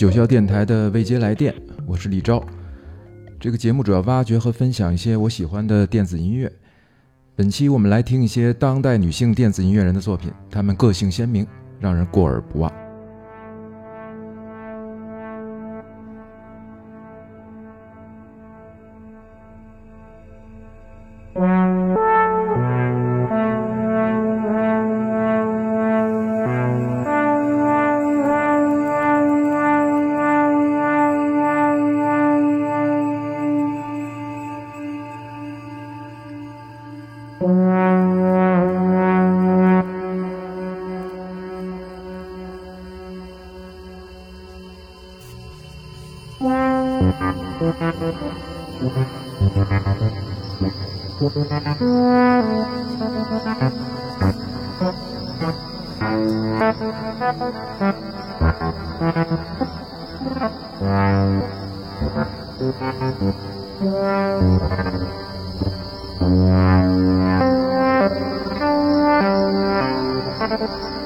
九霄电台的未接来电，我是李昭。这个节目主要挖掘和分享一些我喜欢的电子音乐。本期我们来听一些当代女性电子音乐人的作品，她们个性鲜明，让人过耳不忘。Thank you.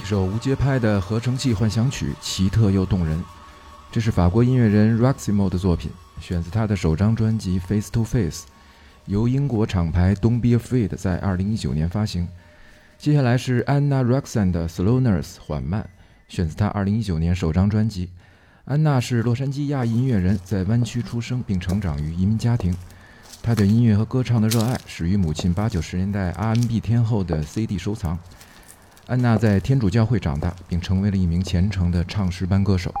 一首无节拍的合成器幻想曲，奇特又动人。这是法国音乐人 Roximo 的作品，选自他的首张专辑《Face to Face》，由英国厂牌 Don't Be Afraid 在2019年发行。接下来是 Anna Roxanne 的《Slowness》缓慢，选自她2019年首张专辑。安娜是洛杉矶亚裔音乐人，在湾区出生并成长于移民家庭。她对音乐和歌唱的热爱始于母亲八九十年代 R&B 天后的 CD 收藏。安娜在天主教会长大，并成为了一名虔诚的唱诗班歌手。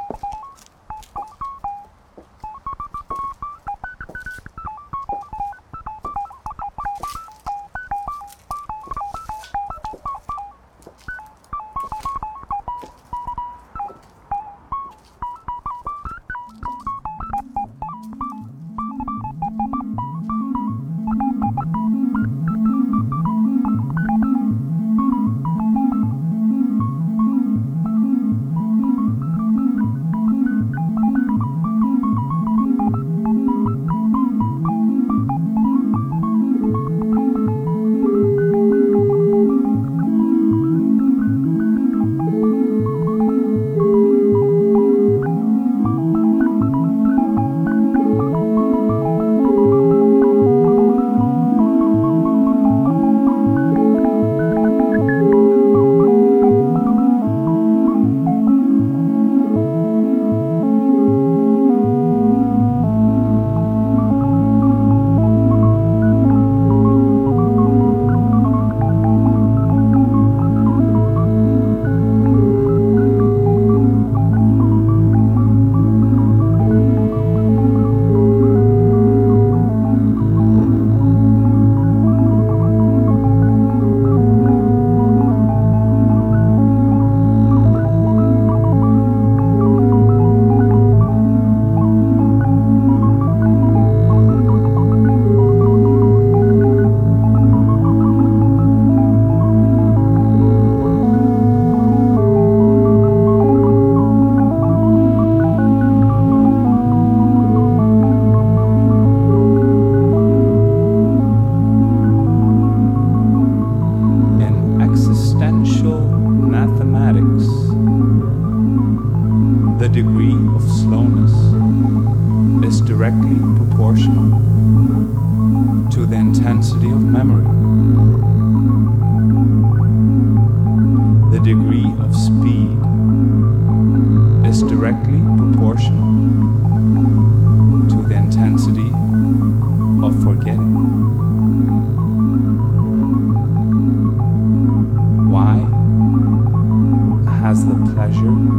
Pleasure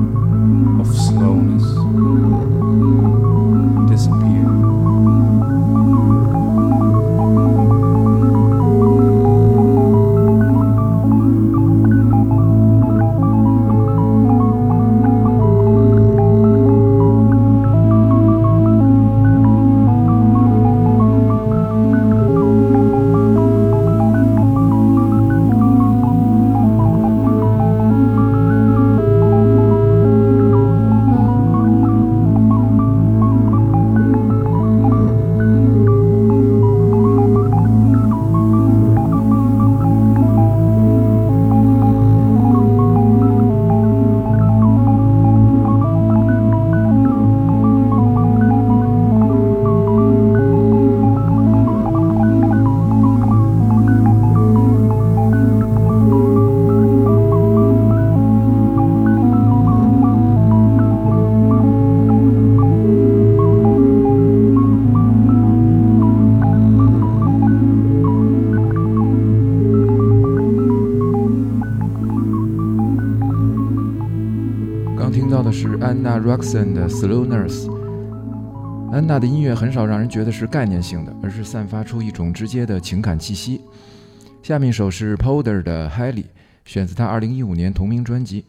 的 Slow Nurse。安娜的音乐很少让人觉得是概念性的，而是散发出一种直接的情感气息。下面一首是 Polder 的 Highly，选自他2015年同名专辑。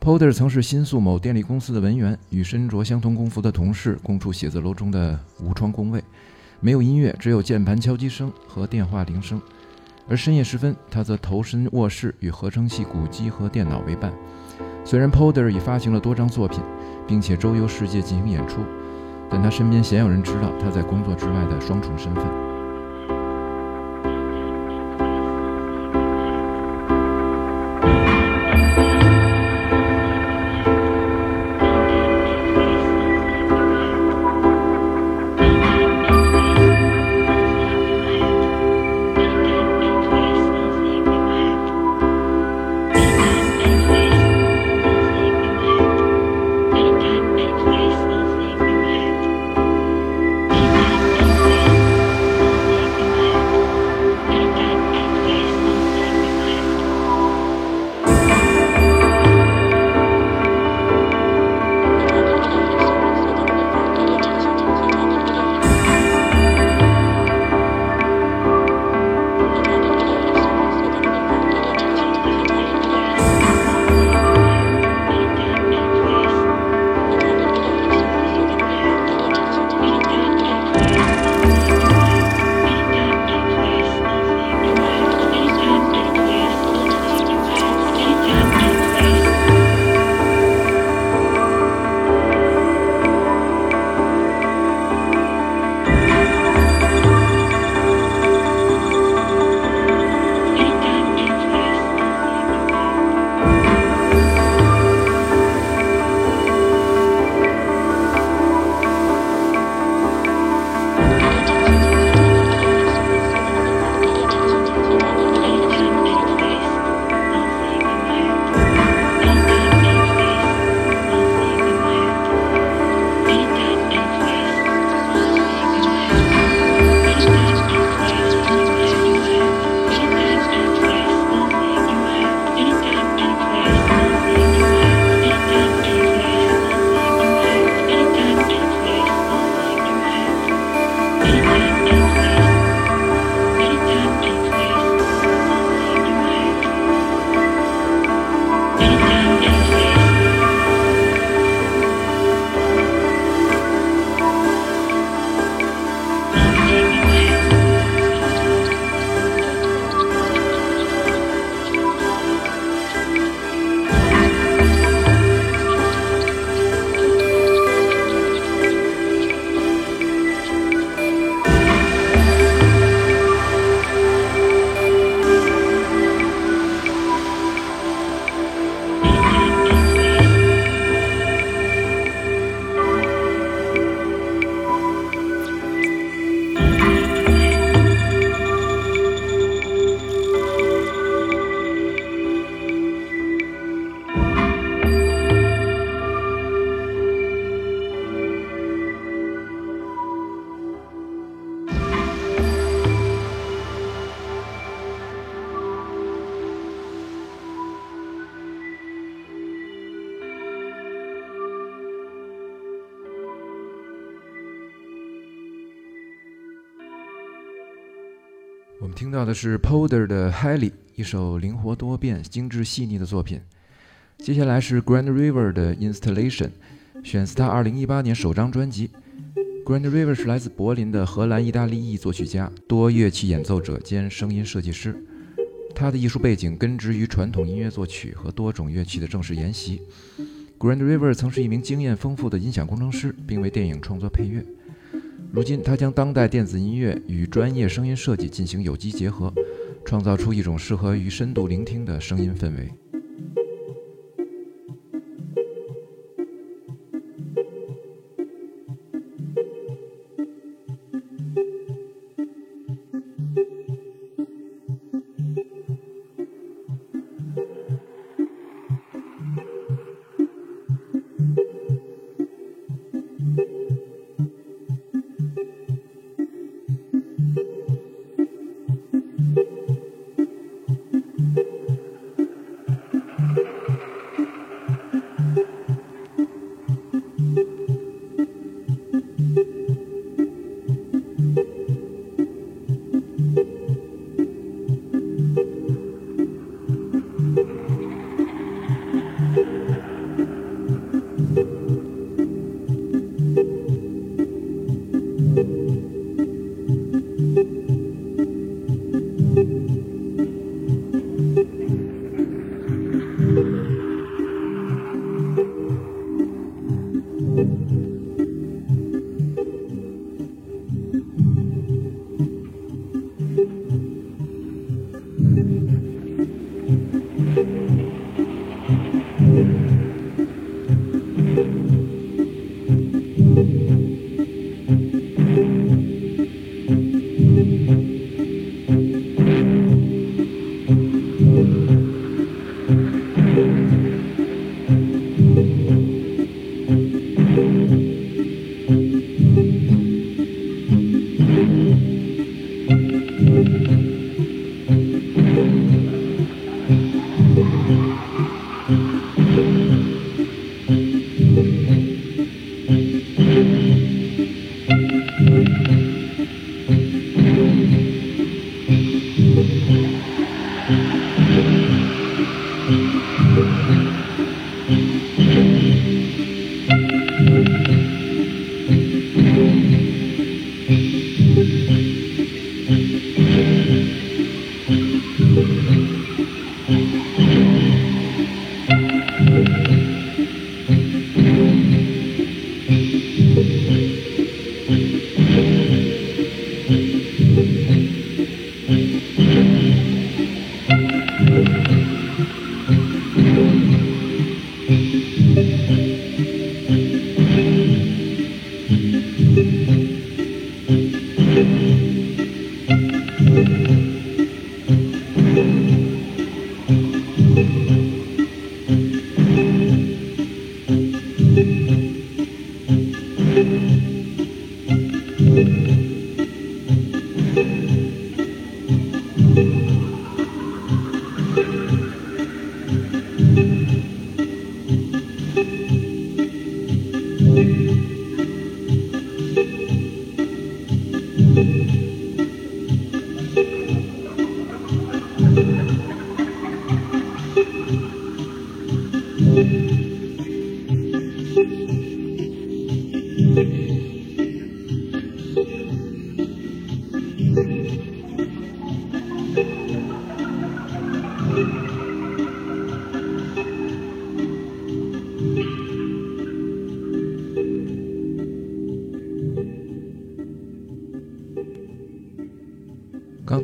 Polder 曾是新宿某电力公司的文员，与身着相同工服的同事共处写字楼中的无窗工位，没有音乐，只有键盘敲击声和电话铃声。而深夜时分，他则投身卧室，与合成器、鼓机和电脑为伴。虽然 Polder 已发行了多张作品，并且周游世界进行演出，但他身边鲜有人知道他在工作之外的双重身份。到的是 Polder 的《Highly》，一首灵活多变、精致细腻的作品。接下来是 Grand River 的《Installation》，选自他2018年首张专辑。Grand River 是来自柏林的荷兰意大利裔作曲家、多乐器演奏者兼声音设计师。他的艺术背景根植于传统音乐作曲和多种乐器的正式研习。Grand River 曾是一名经验丰富的音响工程师，并为电影创作配乐。如今，他将当代电子音乐与专业声音设计进行有机结合，创造出一种适合于深度聆听的声音氛围。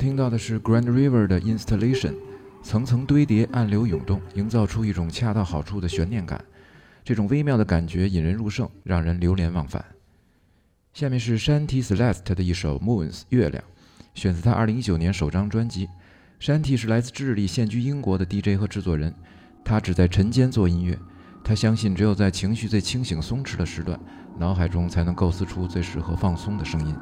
听到的是 Grand River 的 Installation，层层堆叠，暗流涌动，营造出一种恰到好处的悬念感。这种微妙的感觉引人入胜，让人流连忘返。下面是 Shanti Celeste 的一首 Moons 月亮，选自他2019年首张专辑。Shanti 是来自智利、现居英国的 DJ 和制作人，他只在晨间做音乐。他相信，只有在情绪最清醒、松弛的时段，脑海中才能构思出最适合放松的声音。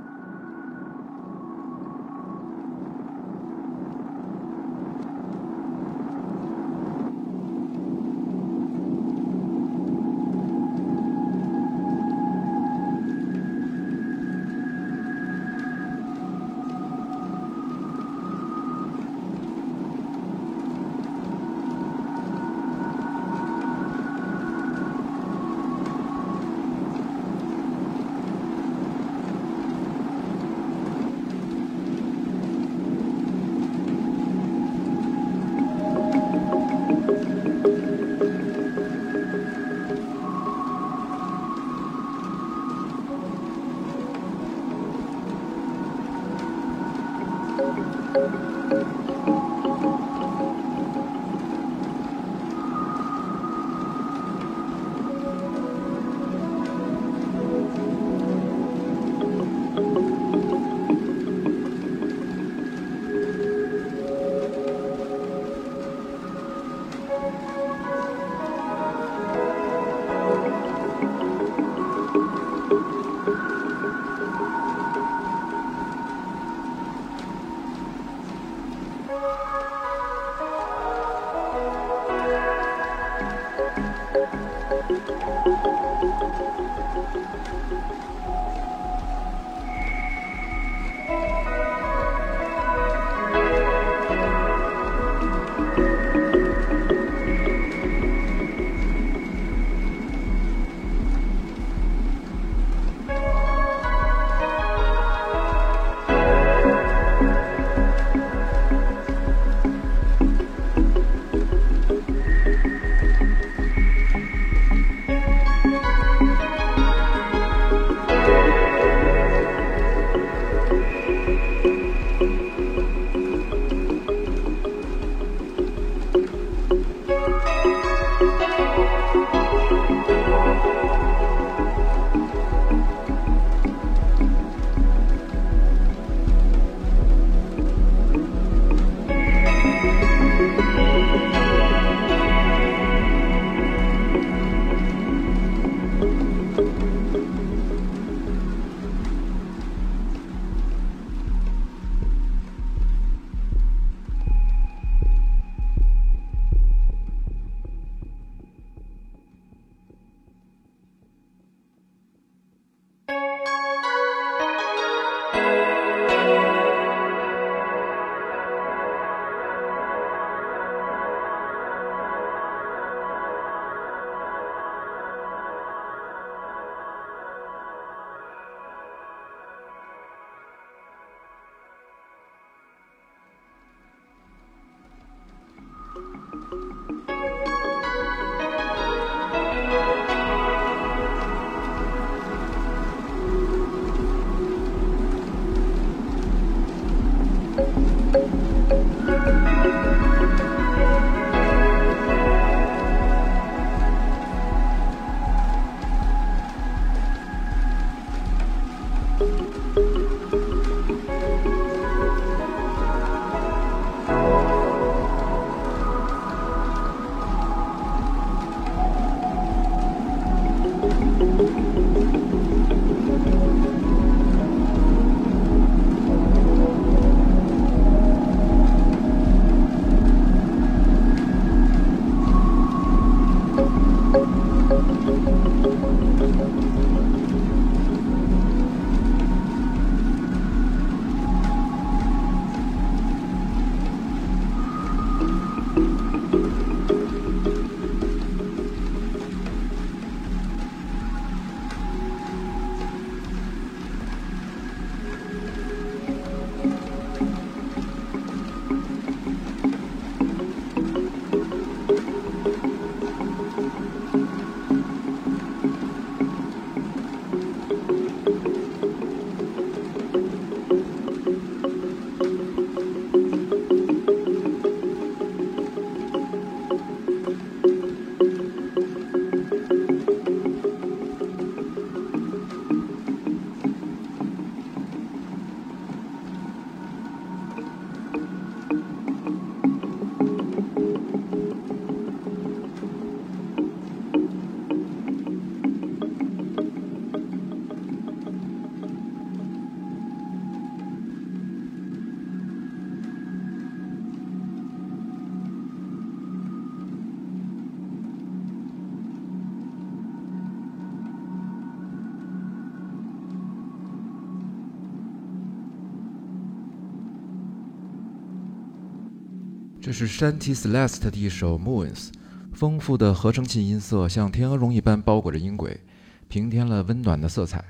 是 Shanty Celeste 的一首 Moons，丰富的合成器音色像天鹅绒一般包裹着音轨，平添了温暖的色彩。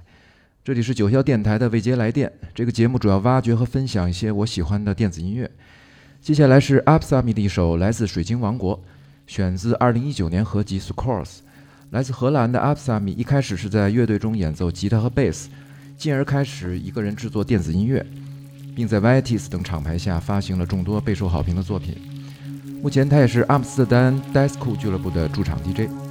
这里是九霄电台的未接来电，这个节目主要挖掘和分享一些我喜欢的电子音乐。接下来是 Upsami 的一首来自水晶王国，选自2019年合集《Scores》。来自荷兰的 Upsami 一开始是在乐队中演奏吉他和贝斯，进而开始一个人制作电子音乐。并在 Vitis 等厂牌下发行了众多备受好评的作品。目前，他也是阿姆斯特丹 Disco 俱乐部的驻场 DJ。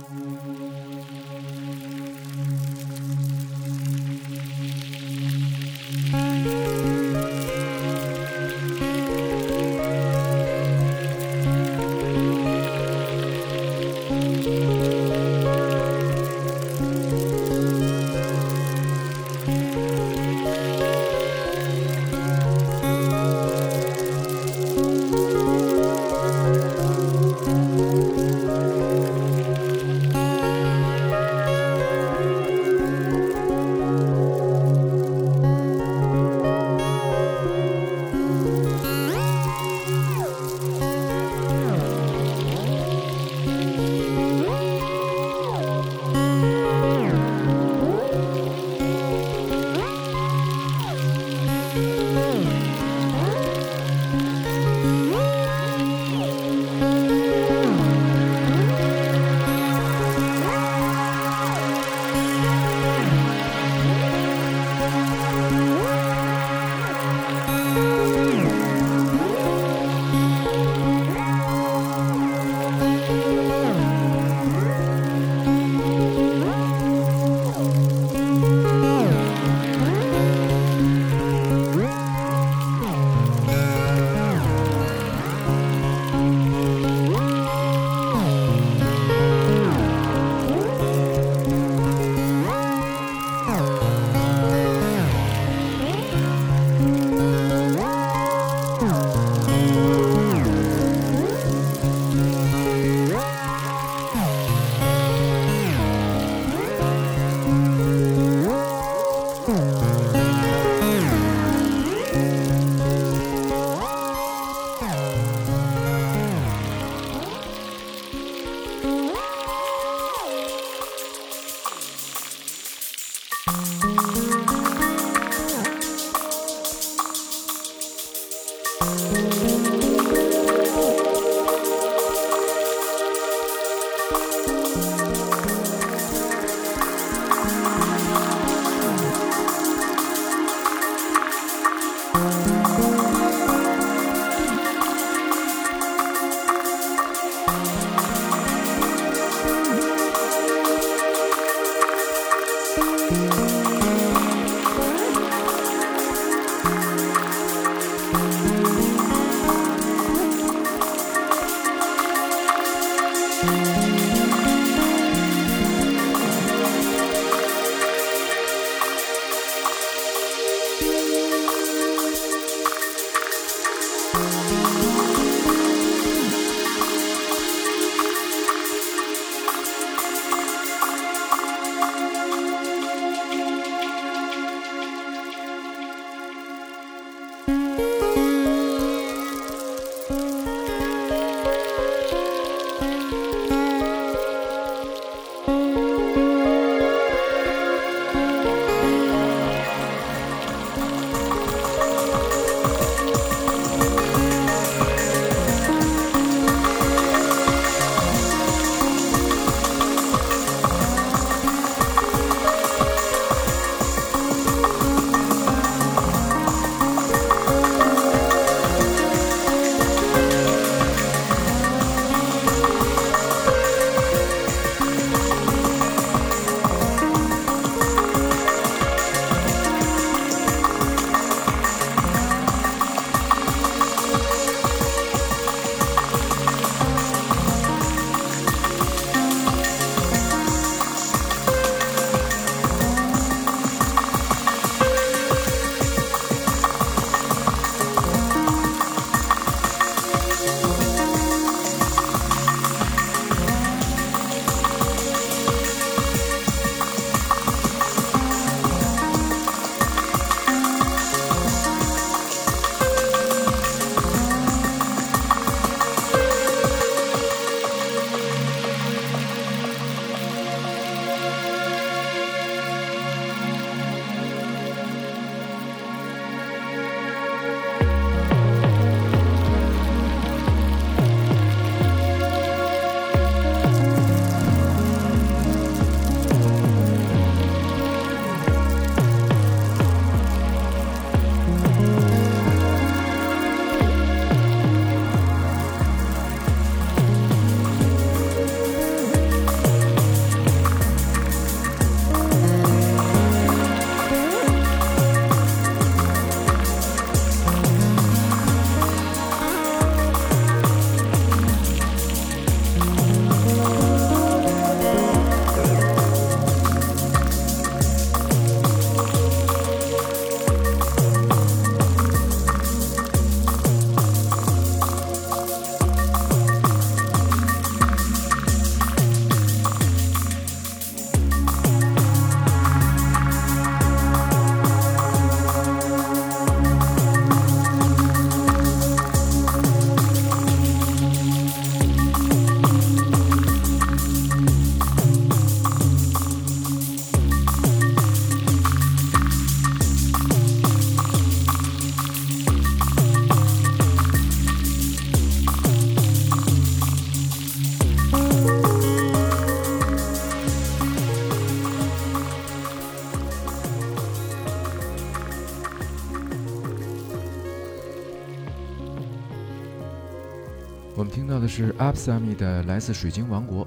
是 Absami 的《来自水晶王国》，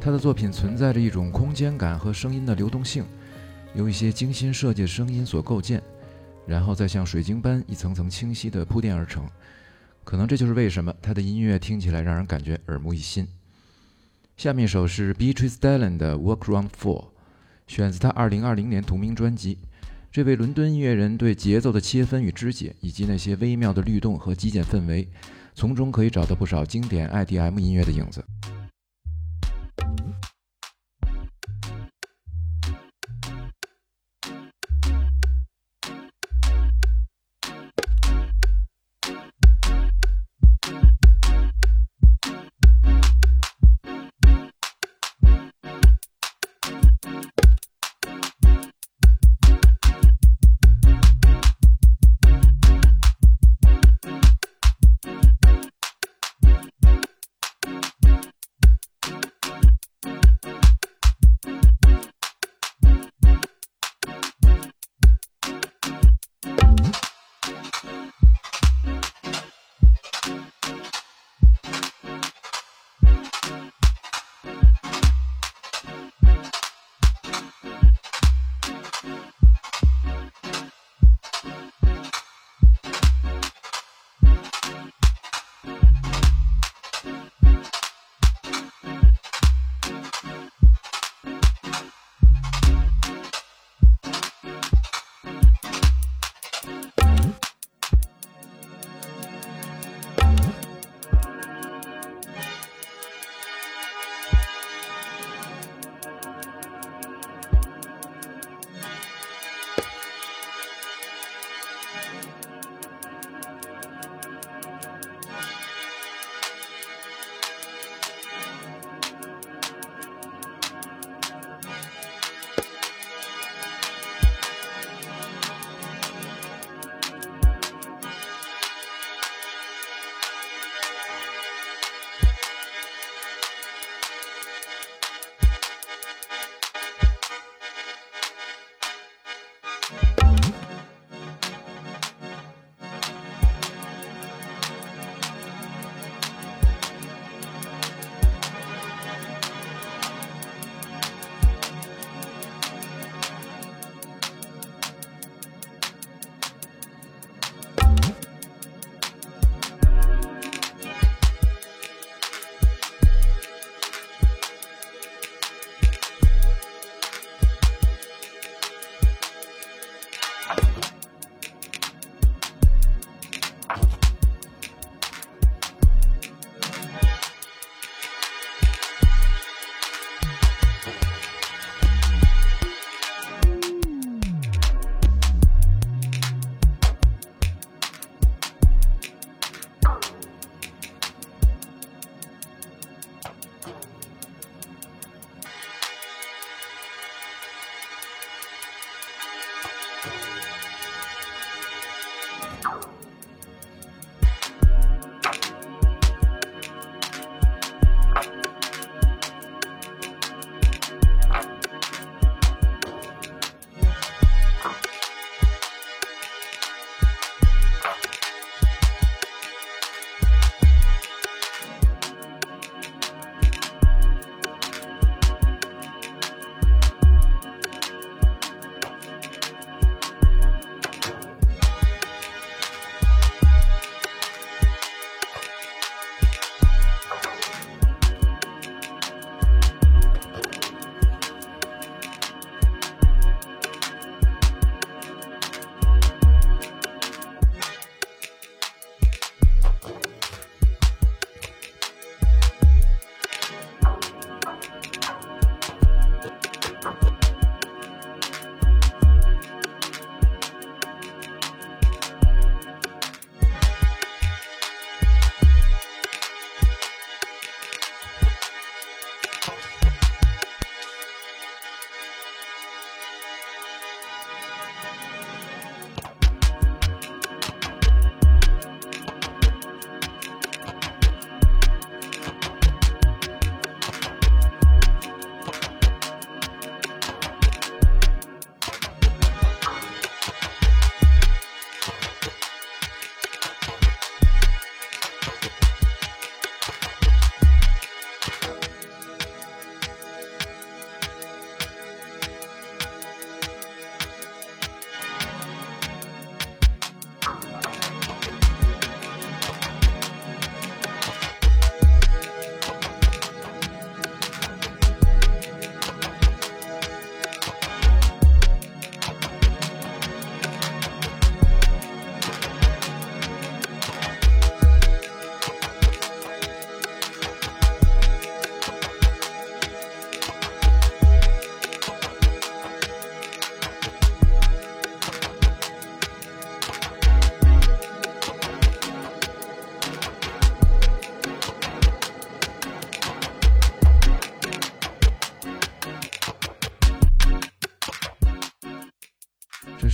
他的作品存在着一种空间感和声音的流动性，由一些精心设计的声音所构建，然后再像水晶般一层层清晰地铺垫而成。可能这就是为什么他的音乐听起来让人感觉耳目一新。下面一首是 Beatrice Dallin 的《Walk Round Four》，选自他2020年同名专辑。这位伦敦音乐人对节奏的切分与肢解，以及那些微妙的律动和极简氛围。从中可以找到不少经典 IDM 音乐的影子。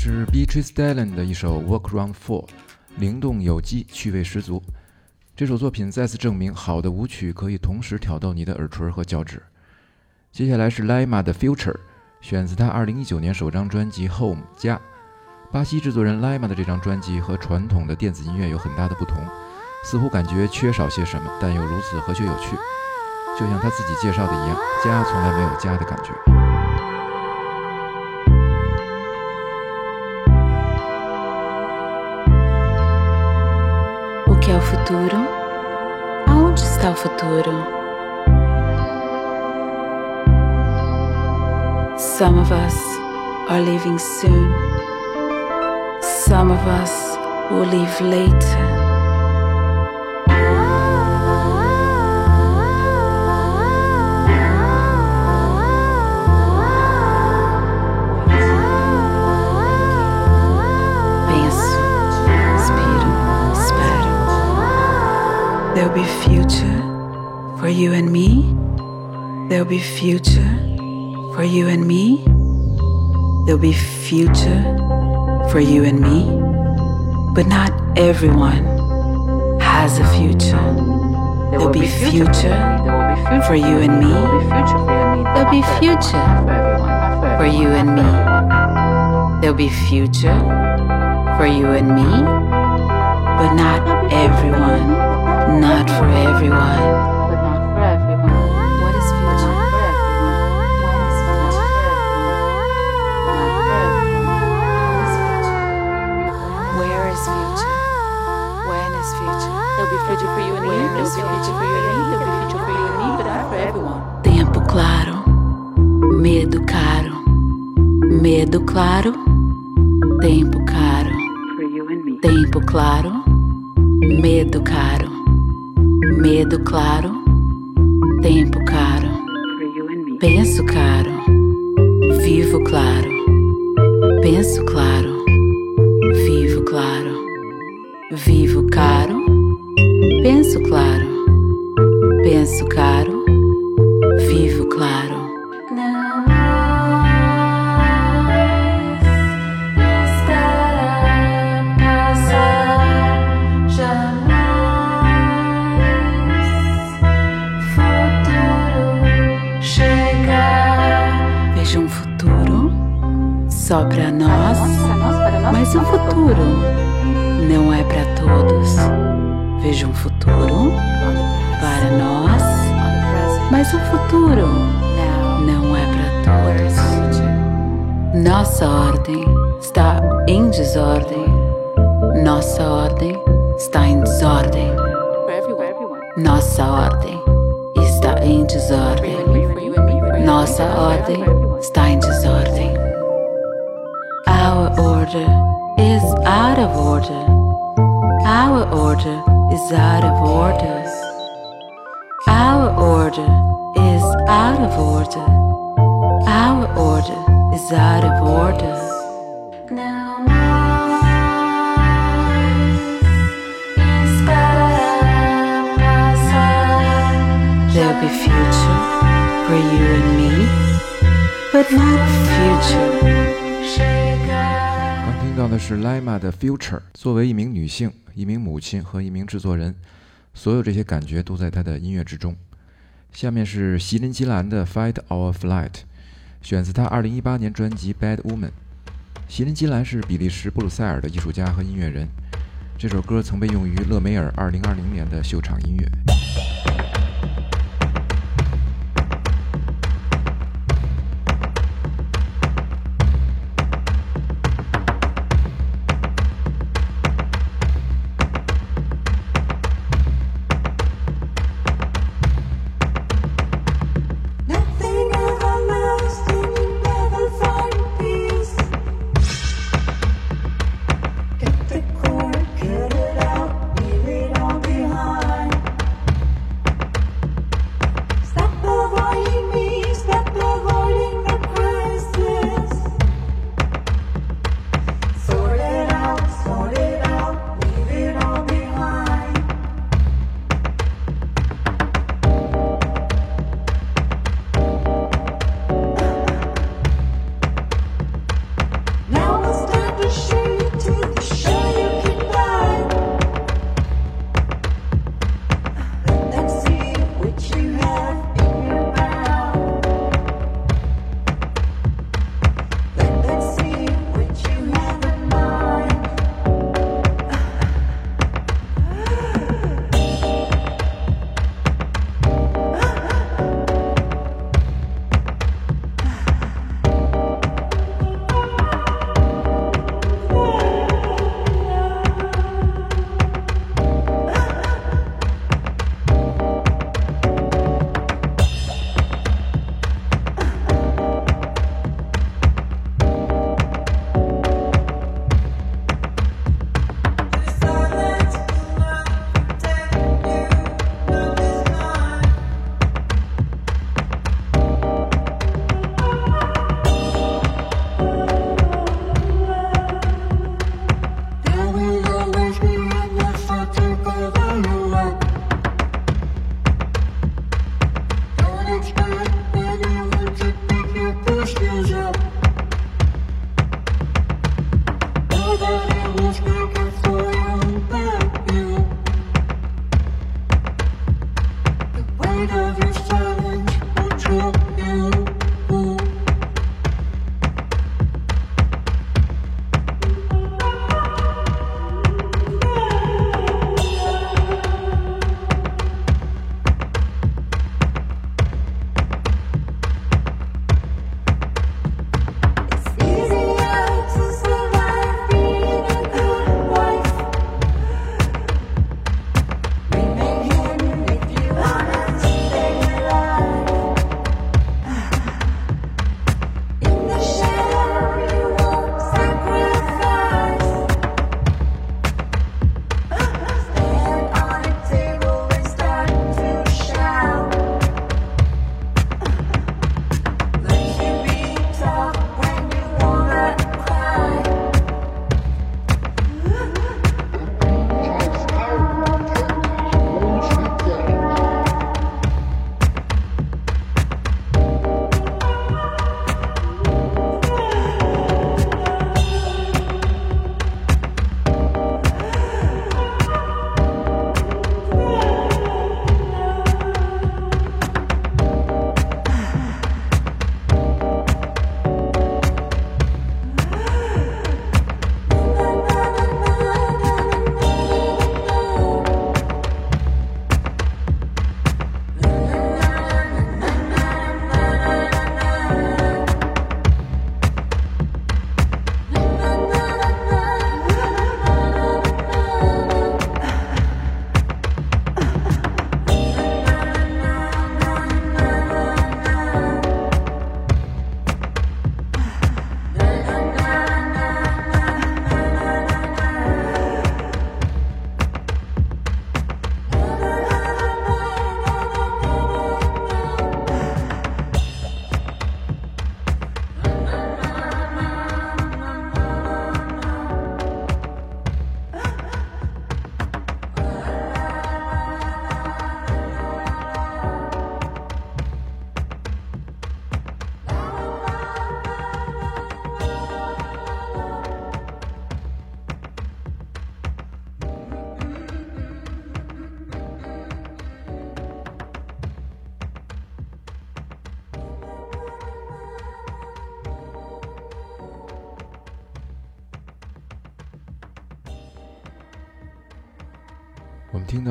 是 Beatrice Dallin 的一首《Walk Round Four》，灵动有机，趣味十足。这首作品再次证明，好的舞曲可以同时挑逗你的耳垂和脚趾。接下来是 Lima 的《Future》，选自他2019年首张专辑《Home 家》。巴西制作人 Lima 的这张专辑和传统的电子音乐有很大的不同，似乎感觉缺少些什么，但又如此和谐有趣。就像他自己介绍的一样，家从来没有家的感觉。Futuro? Aonde está o futuro? Some of us are leaving soon. Some of us will leave later. There'll be future for you and me. There'll be future for you and me. There'll be future for you and me. But not everyone has a future. There'll be future for you and me. There'll be future for you and me. There'll be future for you and me. But not everyone. Not for everyone. Tempo claro, medo caro, medo claro, tempo caro, tempo claro, medo caro. Medo claro, tempo caro. Penso caro, vivo claro. Penso claro, vivo claro. Vivo caro, penso claro. Penso caro, mas o futuro não é pra todos. Vejo um futuro para nós, mas o futuro não é pra todos. Nossa ordem está em desordem. Nossa ordem está em desordem. Nossa ordem está em desordem. Nossa ordem está em desordem. Our order is out of order. Our order is out of order. Our order is out of order. Our order is out of order. Não mais estará passar There'll be future for you and me, but not future. Chegar. 刚听到的是 Lima 的《Future》。作为一名女性、一名母亲和一名制作人，所有这些感觉都在她的音乐之中。下面是席琳·吉兰的《Fight Our Flight》，选自她2018年专辑《Bad Woman》。席琳·吉兰是比利时布鲁塞尔的艺术家和音乐人，这首歌曾被用于勒梅尔2020年的秀场音乐。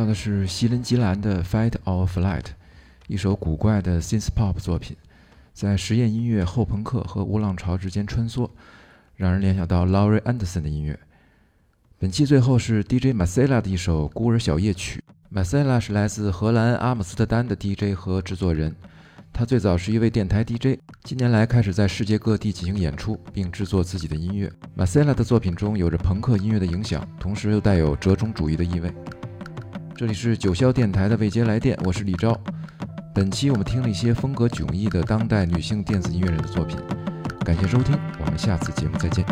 的是希伦·吉兰的《Fight or Flight》，一首古怪的 synth pop 作品，在实验音乐、后朋克和无浪潮之间穿梭，让人联想到 Laurie Anderson 的音乐。本期最后是 DJ Marcela 的一首《孤儿小夜曲》。Marcela 是来自荷兰阿姆斯特丹的 DJ 和制作人，他最早是一位电台 DJ，近年来开始在世界各地进行演出，并制作自己的音乐。Marcela 的作品中有着朋克音乐的影响，同时又带有折中主义的意味。这里是九霄电台的未接来电，我是李昭。本期我们听了一些风格迥异的当代女性电子音乐人的作品，感谢收听，我们下次节目再见。